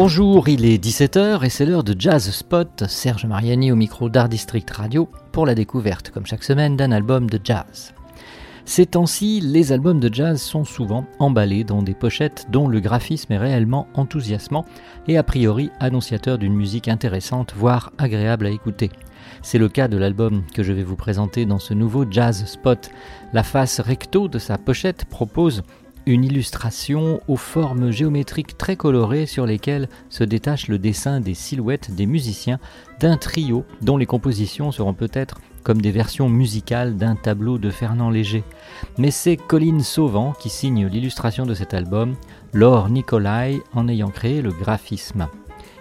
Bonjour, il est 17h et c'est l'heure de Jazz Spot. Serge Mariani au micro d'Art District Radio pour la découverte, comme chaque semaine, d'un album de jazz. Ces temps-ci, les albums de jazz sont souvent emballés dans des pochettes dont le graphisme est réellement enthousiasmant et a priori annonciateur d'une musique intéressante, voire agréable à écouter. C'est le cas de l'album que je vais vous présenter dans ce nouveau Jazz Spot. La face recto de sa pochette propose une illustration aux formes géométriques très colorées sur lesquelles se détache le dessin des silhouettes des musiciens d'un trio dont les compositions seront peut-être comme des versions musicales d'un tableau de Fernand Léger. Mais c'est Colline Sauvant qui signe l'illustration de cet album, Laure Nicolai en ayant créé le graphisme.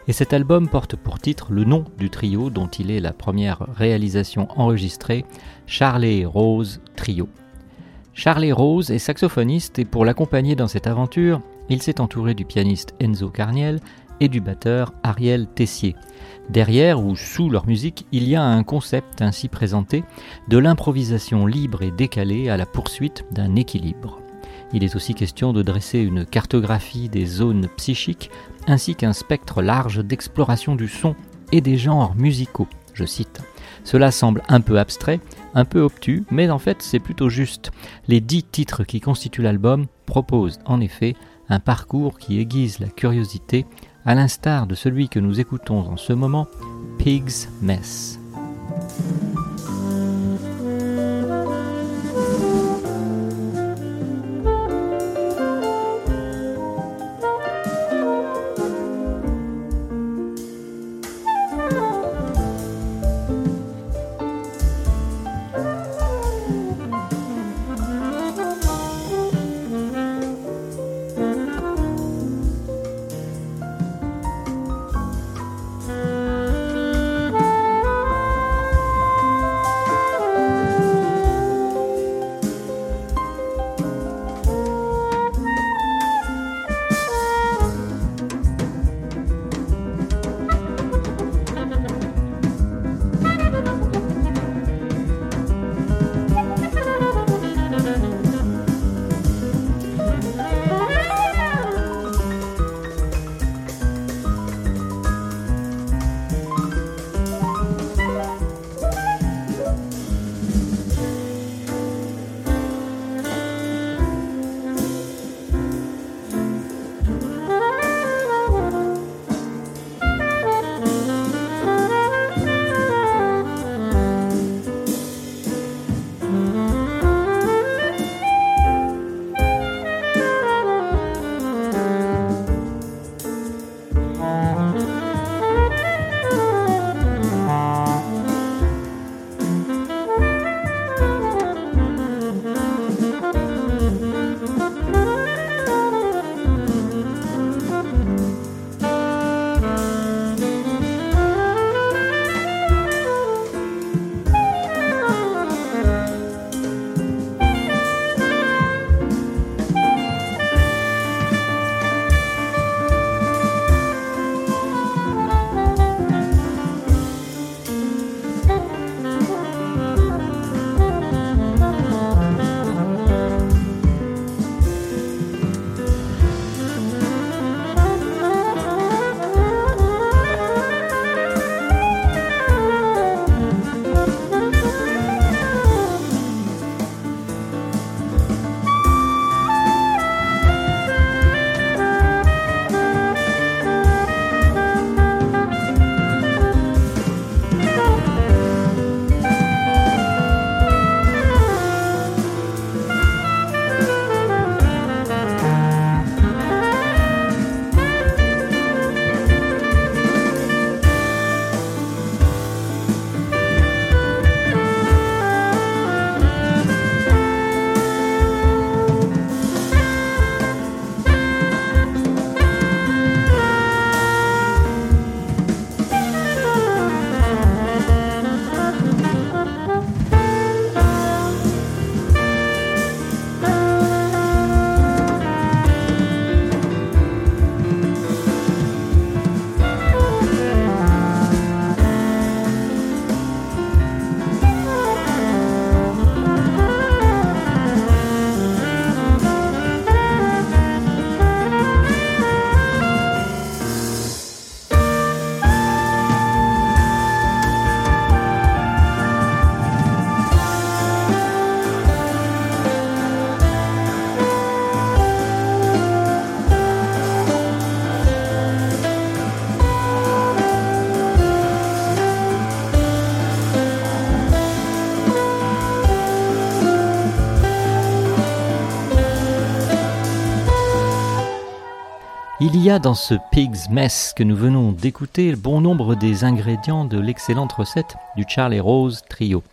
Et cet album porte pour titre le nom du trio dont il est la première réalisation enregistrée, Charlie Rose Trio. Charlie Rose est saxophoniste et pour l'accompagner dans cette aventure, il s'est entouré du pianiste Enzo Carniel et du batteur Ariel Tessier. Derrière ou sous leur musique, il y a un concept ainsi présenté de l'improvisation libre et décalée à la poursuite d'un équilibre. Il est aussi question de dresser une cartographie des zones psychiques ainsi qu'un spectre large d'exploration du son et des genres musicaux. Je cite. Cela semble un peu abstrait, un peu obtus, mais en fait c'est plutôt juste. Les dix titres qui constituent l'album proposent en effet un parcours qui aiguise la curiosité, à l'instar de celui que nous écoutons en ce moment, Pig's Mess. Il y a dans ce Pig's Mess que nous venons d'écouter bon nombre des ingrédients de l'excellente recette du Charlie Rose Trio.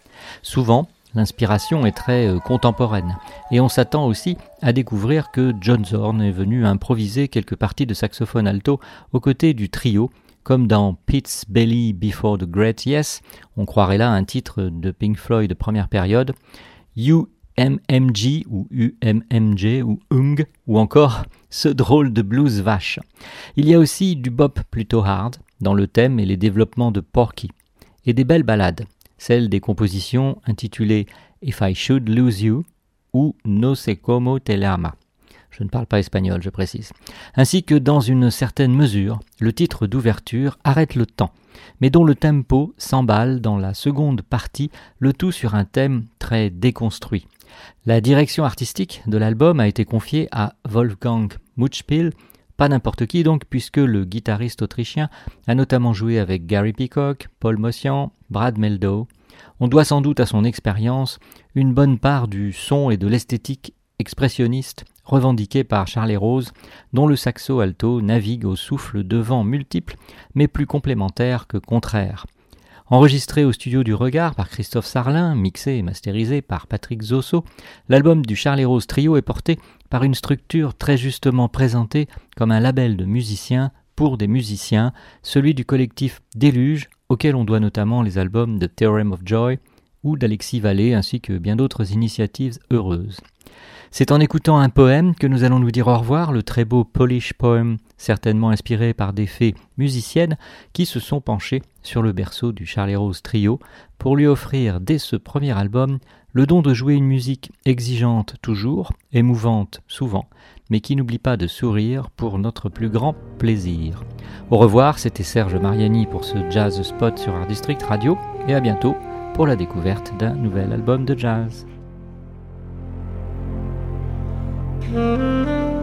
Souvent, l'inspiration est très euh, contemporaine et on s'attend aussi à découvrir que John Zorn est venu improviser quelques parties de saxophone alto aux côtés du trio comme dans Pete's Belly Before the Great Yes, on croirait là un titre de Pink Floyd de première période, UMMG ou UMMG ou UNG ou encore ce drôle de blues vache. Il y a aussi du bop plutôt hard dans le thème et les développements de Porky et des belles ballades, celles des compositions intitulées If I Should Lose You ou No Se Como Te Lama. Je ne parle pas espagnol, je précise. Ainsi que dans une certaine mesure, le titre d'ouverture arrête le temps, mais dont le tempo s'emballe dans la seconde partie, le tout sur un thème très déconstruit. La direction artistique de l'album a été confiée à Wolfgang Mutschpil, pas n'importe qui donc, puisque le guitariste autrichien a notamment joué avec Gary Peacock, Paul Mossian, Brad Meldow. On doit sans doute à son expérience une bonne part du son et de l'esthétique expressionniste revendiqué par Charles Rose, dont le saxo alto navigue au souffle de vents multiples, mais plus complémentaires que contraires. Enregistré au studio du Regard par Christophe Sarlin, mixé et masterisé par Patrick Zosso, l'album du Charles Rose Trio est porté par une structure très justement présentée comme un label de musiciens pour des musiciens, celui du collectif Déluge, auquel on doit notamment les albums de Theorem of Joy ou d'Alexis Vallée ainsi que bien d'autres initiatives heureuses. C'est en écoutant un poème que nous allons nous dire au revoir, le très beau Polish Poem, certainement inspiré par des fées musiciennes qui se sont penchées sur le berceau du Charlie Rose Trio pour lui offrir dès ce premier album le don de jouer une musique exigeante toujours, émouvante souvent, mais qui n'oublie pas de sourire pour notre plus grand plaisir. Au revoir, c'était Serge Mariani pour ce Jazz Spot sur Art District Radio et à bientôt pour la découverte d'un nouvel album de jazz. Mm-hmm.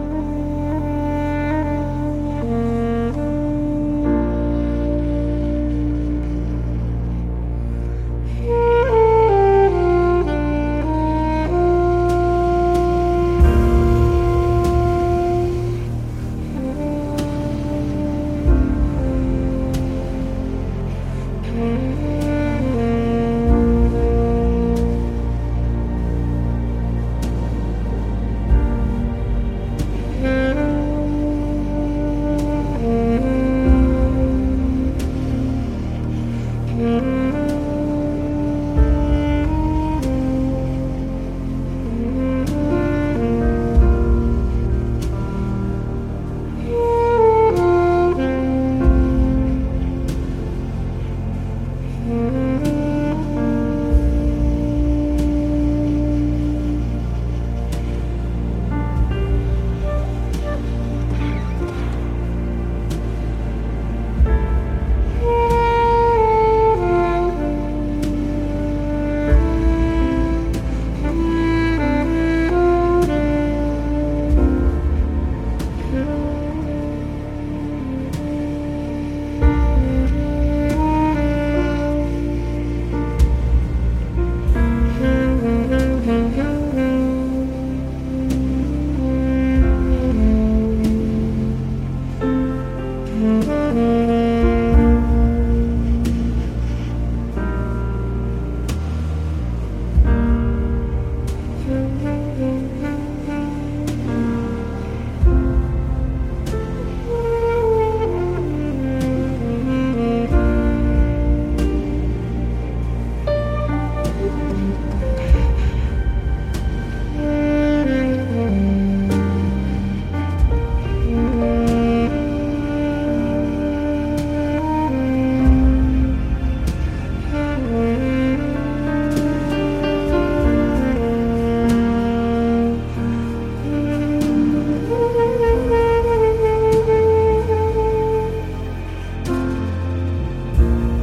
Mm-hmm. Bye.